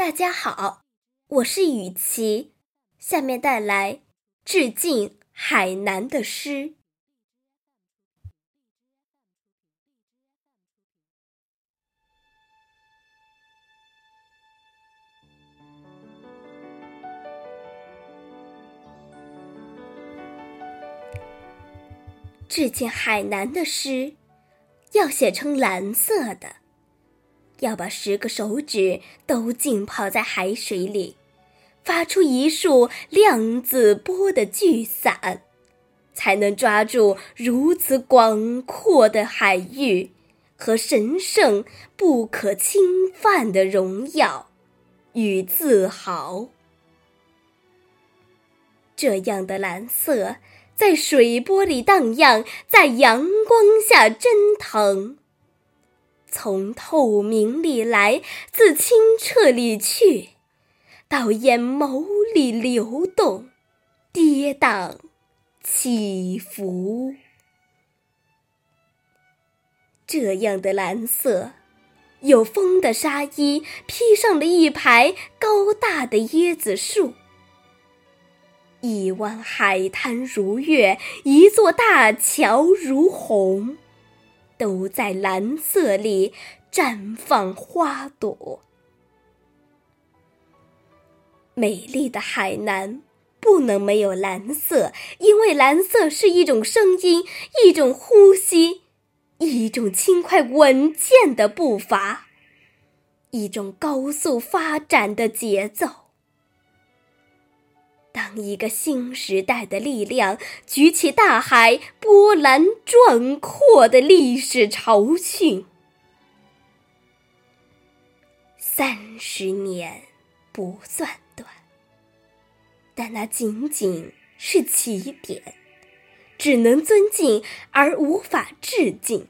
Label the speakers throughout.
Speaker 1: 大家好，我是雨琪，下面带来致敬海南的诗。致敬海南的诗，要写成蓝色的。要把十个手指都浸泡在海水里，发出一束量子波的巨伞，才能抓住如此广阔的海域和神圣不可侵犯的荣耀与自豪。这样的蓝色，在水波里荡漾，在阳光下蒸腾。从透明里来，自清澈里去，到眼眸里流动，跌宕起伏。这样的蓝色，有风的纱衣披上了一排高大的椰子树，一湾海滩如月，一座大桥如虹。都在蓝色里绽放花朵。美丽的海南不能没有蓝色，因为蓝色是一种声音，一种呼吸，一种轻快稳健的步伐，一种高速发展的节奏。一个新时代的力量举起大海波澜壮阔的历史潮讯，三十年不算短，但那仅仅是起点，只能尊敬而无法致敬。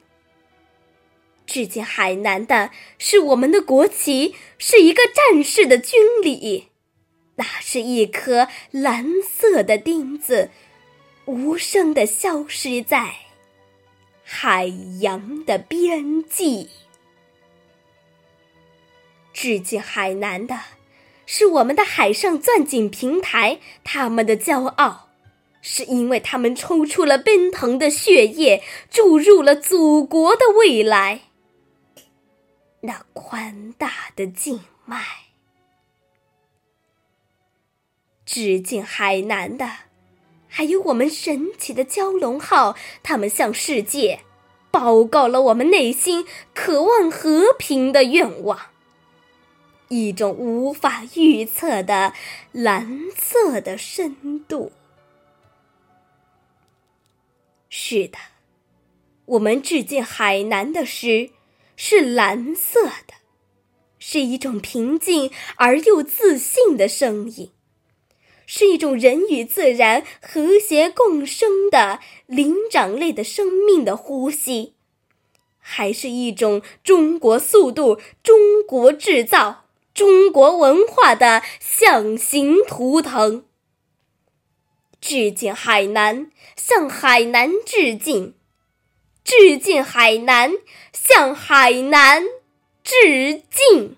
Speaker 1: 致敬海南的是我们的国旗，是一个战士的军礼。那是一颗蓝色的钉子，无声的消失在海洋的边际。致敬海南的，是我们的海上钻井平台，他们的骄傲，是因为他们抽出了奔腾的血液，注入了祖国的未来。那宽大的静脉。致敬海南的，还有我们神奇的蛟龙号，他们向世界报告了我们内心渴望和平的愿望。一种无法预测的蓝色的深度。是的，我们致敬海南的诗是蓝色的，是一种平静而又自信的声音。是一种人与自然和谐共生的灵长类的生命的呼吸，还是一种中国速度、中国制造、中国文化的象形图腾？致敬海南，向海南致敬；致敬海南，向海南致敬。